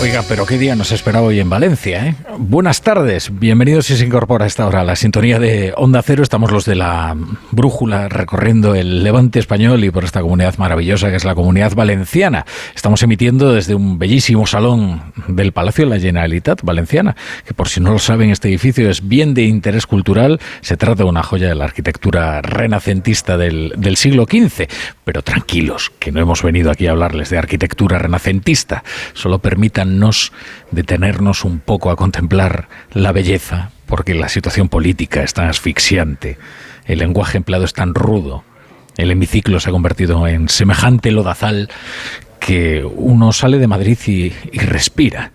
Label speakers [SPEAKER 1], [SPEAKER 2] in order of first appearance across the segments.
[SPEAKER 1] Oiga, pero qué día nos esperaba hoy en Valencia, ¿eh? Buenas tardes, bienvenidos si se incorpora a esta hora a la sintonía de Onda Cero. Estamos los de la brújula recorriendo el levante español y por esta comunidad maravillosa que es la comunidad valenciana. Estamos emitiendo desde un bellísimo salón del Palacio de la Generalitat Valenciana, que por si no lo saben, este edificio es bien de interés cultural. Se trata de una joya de la arquitectura renacentista del, del siglo XV. Pero tranquilos, que no hemos venido aquí a hablarles de arquitectura renacentista. Solo permitan nos detenernos un poco a contemplar la belleza, porque la situación política es tan asfixiante, el lenguaje empleado es tan rudo, el hemiciclo se ha convertido en semejante lodazal que uno sale de Madrid y, respira.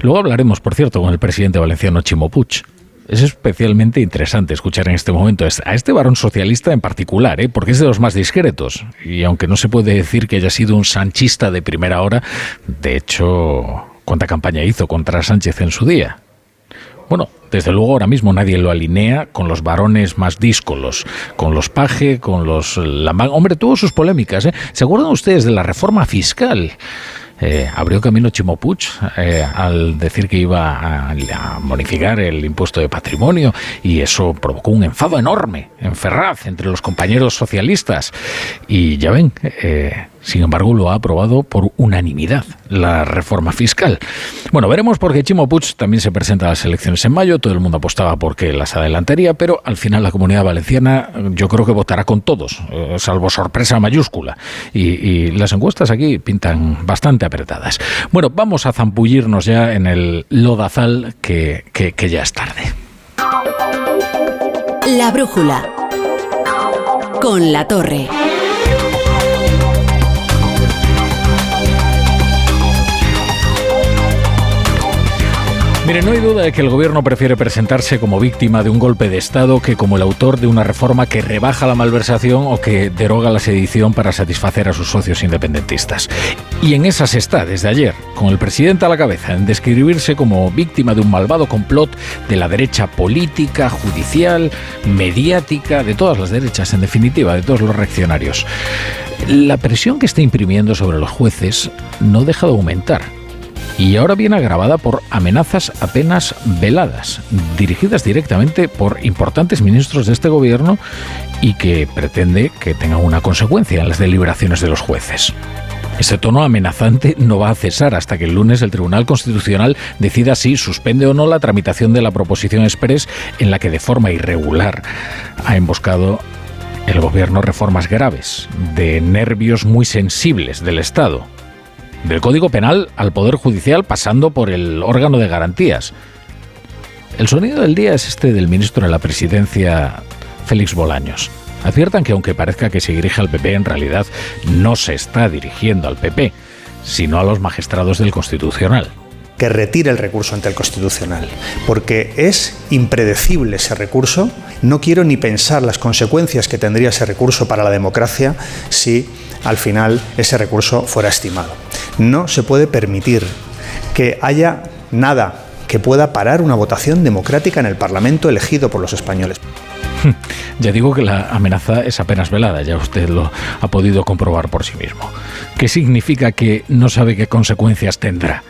[SPEAKER 1] Luego hablaremos, por cierto, con el presidente valenciano Chimo Puig es especialmente interesante escuchar en este momento a este varón socialista en particular, ¿eh? porque es de los más discretos. Y aunque no se puede decir que haya sido un sanchista de primera hora, de hecho, ¿cuánta campaña hizo contra Sánchez en su día? Bueno, desde luego ahora mismo nadie lo alinea con los varones más díscolos, con los Paje, con los Hombre, tuvo sus polémicas. ¿eh? ¿Se acuerdan ustedes de la reforma fiscal? Eh, abrió camino Chimopuch eh, al decir que iba a, a, bonificar el impuesto de patrimonio y eso provocó un enfado enorme en Ferraz entre los compañeros socialistas. Y ya ven, eh, sin embargo, lo ha aprobado por unanimidad la reforma fiscal. Bueno, veremos porque Chimo Puig también se presenta a las elecciones en mayo. Todo el mundo apostaba porque las adelantaría, pero al final la comunidad valenciana yo creo que votará con todos, eh, salvo sorpresa mayúscula. Y, las encuestas aquí pintan bastante apretadas. Bueno, vamos a zampullirnos ya en el lodazal que, que ya es tarde.
[SPEAKER 2] La brújula con la torre.
[SPEAKER 1] Mire, no hay duda de que el gobierno prefiere presentarse como víctima de un golpe de Estado que como el autor de una reforma que rebaja la malversación o que deroga la sedición para satisfacer a sus socios independentistas. Y en esas está desde ayer, con el presidente a la cabeza, en describirse como víctima de un malvado complot de la derecha política, judicial, mediática, de todas las derechas, en definitiva, de todos los reaccionarios. La presión que está imprimiendo sobre los jueces no deja de aumentar y ahora viene agravada por amenazas apenas veladas, dirigidas directamente por importantes ministros de este gobierno y que pretende que tengan una consecuencia en las deliberaciones de los jueces. Ese tono amenazante no va a cesar hasta que el lunes el Tribunal Constitucional decida si suspende o no la tramitación de la proposición express en la que de forma irregular ha emboscado el gobierno reformas graves de nervios muy sensibles del Estado del Código Penal al Poder Judicial pasando por el órgano de garantías. El sonido del día es este del ministro de la Presidencia, Félix Bolaños. Adviertan que aunque parezca que se dirige al PP, en realidad no se está dirigiendo al PP, sino a los magistrados del Constitucional
[SPEAKER 3] que retire el recurso ante el Constitucional, porque es impredecible ese recurso. No quiero ni pensar las consecuencias que tendría ese recurso para la democracia si al final ese recurso fuera estimado. No se puede permitir que haya nada que pueda parar una votación democrática en el Parlamento elegido por los españoles.
[SPEAKER 1] Ya digo que la amenaza es apenas velada, ya usted lo ha podido comprobar por sí mismo. ¿Qué significa que no sabe qué consecuencias tendrá?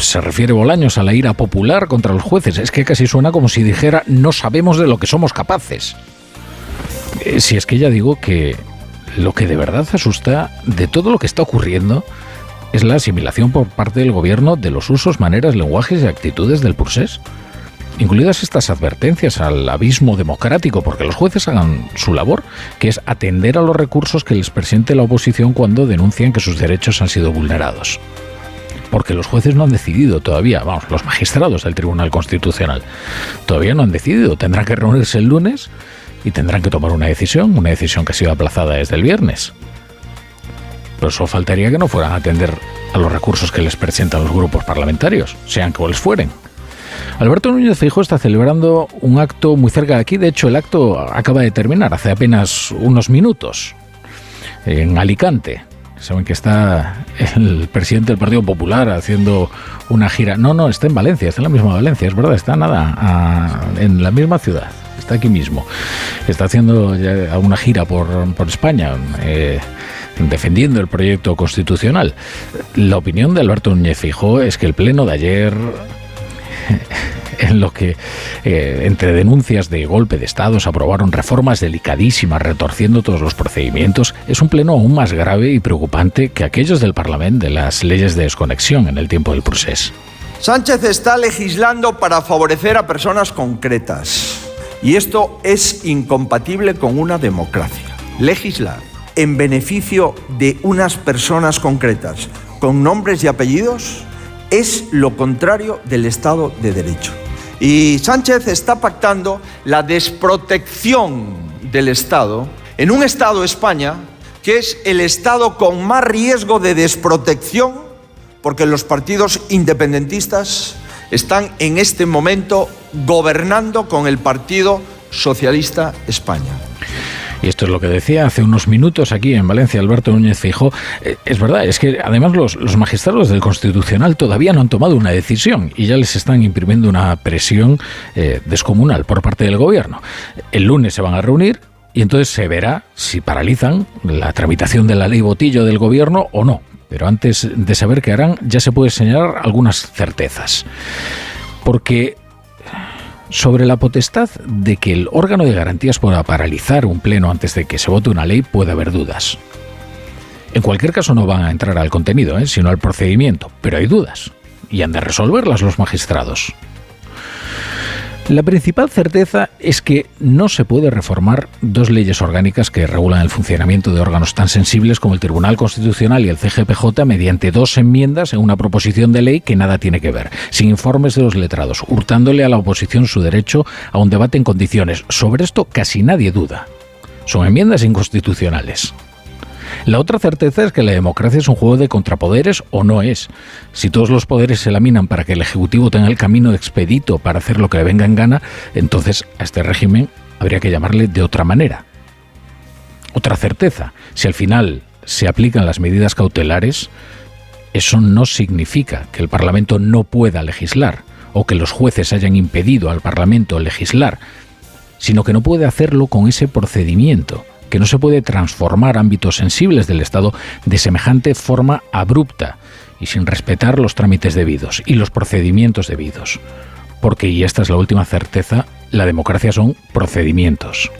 [SPEAKER 1] se refiere Bolaños a la ira popular contra los jueces. Es que casi suena como si dijera no sabemos de lo que somos capaces. Eh, si es que ya digo que lo que de verdad asusta de todo lo que está ocurriendo es la asimilación por parte del gobierno de los usos, maneras, lenguajes y actitudes del procés. Incluidas estas advertencias al abismo democrático, porque los jueces hagan su labor, que es atender a los recursos que les presente la oposición cuando denuncian que sus derechos han sido vulnerados porque los jueces no han decidido todavía, vamos, los magistrados del Tribunal Constitucional todavía no han decidido, tendrán que reunirse el lunes y tendrán que tomar una decisión, una decisión que ha sido aplazada desde el viernes. Pero eso faltaría que no fueran a atender a los recursos que les presentan los grupos parlamentarios, sean cuales fueren. Alberto Núñez Feijóo está celebrando un acto muy cerca de aquí, de hecho el acto acaba de terminar hace apenas unos minutos, en Alicante. Saben que está el presidente del Partido Popular haciendo una gira. No, no, está en Valencia, está en la misma Valencia, es verdad, está nada, en la misma ciudad, está aquí mismo. Está haciendo una gira por, por España. Eh, defendiendo el proyecto constitucional. La opinión de Alberto Núñez Fijó es que el pleno de ayer en lo que eh, entre denuncias de golpe de Estado se aprobaron reformas delicadísimas retorciendo todos los procedimientos, es un pleno aún más grave y preocupante que aquellos del Parlamento de las leyes de desconexión en el tiempo del proceso.
[SPEAKER 4] Sánchez está legislando para favorecer a personas concretas y esto es incompatible con una democracia. Legislar en beneficio de unas personas concretas con nombres y apellidos es lo contrario del Estado de Derecho. Y Sánchez está pactando la desprotección del Estado en un Estado España que es el Estado con más riesgo de desprotección porque los partidos independentistas están en este momento gobernando con el Partido Socialista España.
[SPEAKER 1] Y esto es lo que decía hace unos minutos aquí en Valencia Alberto Núñez Fijó. Eh, es verdad, es que además los, magistrados del Constitucional todavía no han tomado una decisión y ya les están imprimiendo una presión eh, descomunal por parte del gobierno. El lunes se van a reunir, y entonces se verá si paralizan la tramitación de la ley botillo del gobierno o no. Pero antes de saber qué harán, ya se puede señalar algunas certezas. Porque sobre la potestad de que el órgano de garantías pueda paralizar un pleno antes de que se vote una ley puede haber dudas. En cualquier caso no van a entrar al contenido, ¿eh? sino al procedimiento, pero hay dudas y han de resolverlas los magistrados. La principal certeza es que no se puede reformar dos leyes orgánicas que regulan el funcionamiento de órganos tan sensibles como el Tribunal Constitucional y el CGPJ mediante dos enmiendas en una proposición de ley que nada tiene que ver, sin informes de los letrados, hurtándole a la oposición su derecho a un debate en condiciones. Sobre esto casi nadie duda. Son enmiendas inconstitucionales. La otra certeza es que la democracia es un juego de contrapoderes o no es. Si todos los poderes se laminan para que el Ejecutivo tenga el camino expedito para hacer lo que le venga en gana, entonces a este régimen habría que llamarle de otra manera. Otra certeza, si al final se aplican las medidas cautelares, eso no significa que el Parlamento no pueda legislar o que los jueces hayan impedido al Parlamento legislar, sino que no puede hacerlo con ese procedimiento que no se puede transformar ámbitos sensibles del Estado de semejante forma abrupta y sin respetar los trámites debidos y los procedimientos debidos. Porque, y esta es la última certeza, la democracia son procedimientos.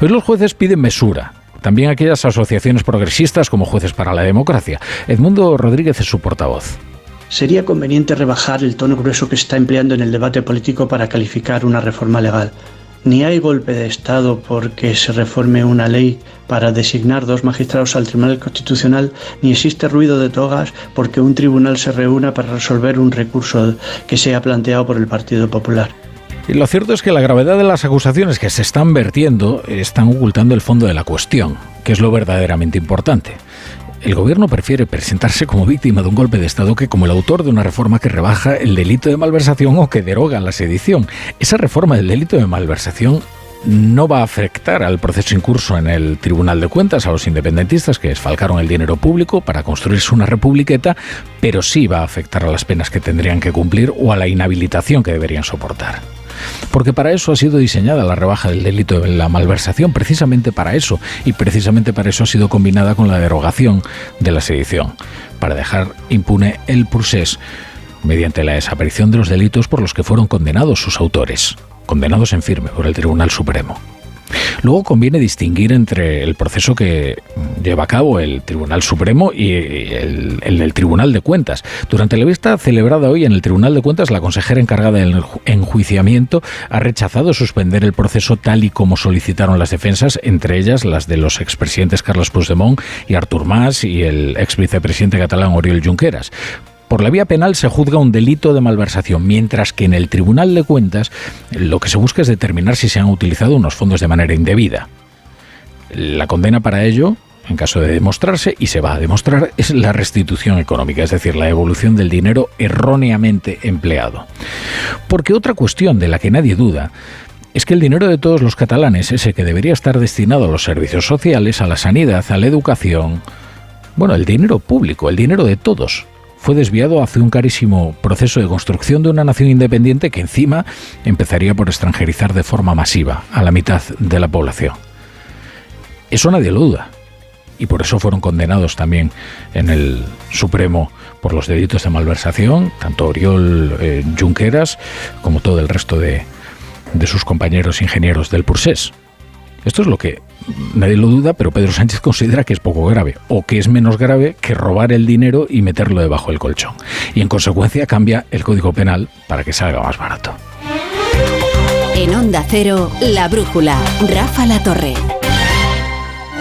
[SPEAKER 1] Hoy los jueces piden mesura, también aquellas asociaciones progresistas como Jueces para la Democracia. Edmundo Rodríguez es su portavoz.
[SPEAKER 5] Sería conveniente rebajar el tono grueso que está empleando en el debate político para calificar una reforma legal. Ni hay golpe de Estado porque se reforme una ley para designar dos magistrados al Tribunal Constitucional, ni existe ruido de togas porque un tribunal se reúna para resolver un recurso que sea planteado por el Partido Popular.
[SPEAKER 1] Y lo cierto es que la gravedad de las acusaciones que se están vertiendo están ocultando el fondo de la cuestión, que es lo verdaderamente importante. El gobierno prefiere presentarse como víctima de un golpe de Estado que como el autor de una reforma que rebaja el delito de malversación o que deroga la sedición. Esa reforma del delito de malversación no va a afectar al proceso en curso en el Tribunal de Cuentas, a los independentistas que desfalcaron el dinero público para construirse una republiqueta, pero sí va a afectar a las penas que tendrían que cumplir o a la inhabilitación que deberían soportar. Porque para eso ha sido diseñada la rebaja del delito de la malversación, precisamente para eso, y precisamente para eso ha sido combinada con la derogación de la sedición, para dejar impune el procés mediante la desaparición de los delitos por los que fueron condenados sus autores, condenados en firme por el Tribunal Supremo. Luego conviene distinguir entre el proceso que lleva a cabo el Tribunal Supremo y el, Tribunal de Cuentas. Durante la vista celebrada hoy en el Tribunal de Cuentas, la consejera encargada del enjuiciamiento ha rechazado suspender el proceso tal y como solicitaron las defensas, entre ellas las de los expresidentes Carlos Puigdemont y Artur Mas y el ex vicepresidente catalán Oriol Junqueras. Por la vía penal se juzga un delito de malversación, mientras que en el Tribunal de Cuentas lo que se busca es determinar si se han utilizado unos fondos de manera indebida. La condena para ello, en caso de demostrarse, y se va a demostrar, es la restitución económica, es decir, la evolución del dinero erróneamente empleado. Porque otra cuestión de la que nadie duda es que el dinero de todos los catalanes, ese que debería estar destinado a los servicios sociales, a la sanidad, a la educación, bueno, el dinero público, el dinero de todos, fue desviado hacia un carísimo proceso de construcción de una nación independiente que encima empezaría por extranjerizar de forma masiva a la mitad de la población. Eso nadie lo duda. y por eso fueron condenados también en el Supremo por los delitos de malversación, tanto Oriol eh, Junqueras como todo el resto de, de sus compañeros ingenieros del Pursés. Esto es lo que nadie lo duda, pero Pedro Sánchez considera que es poco grave o que es menos grave que robar el dinero y meterlo debajo del colchón. Y en consecuencia cambia el Código Penal para que salga más barato.
[SPEAKER 2] En Onda Cero, La Brújula, Rafa La Torre.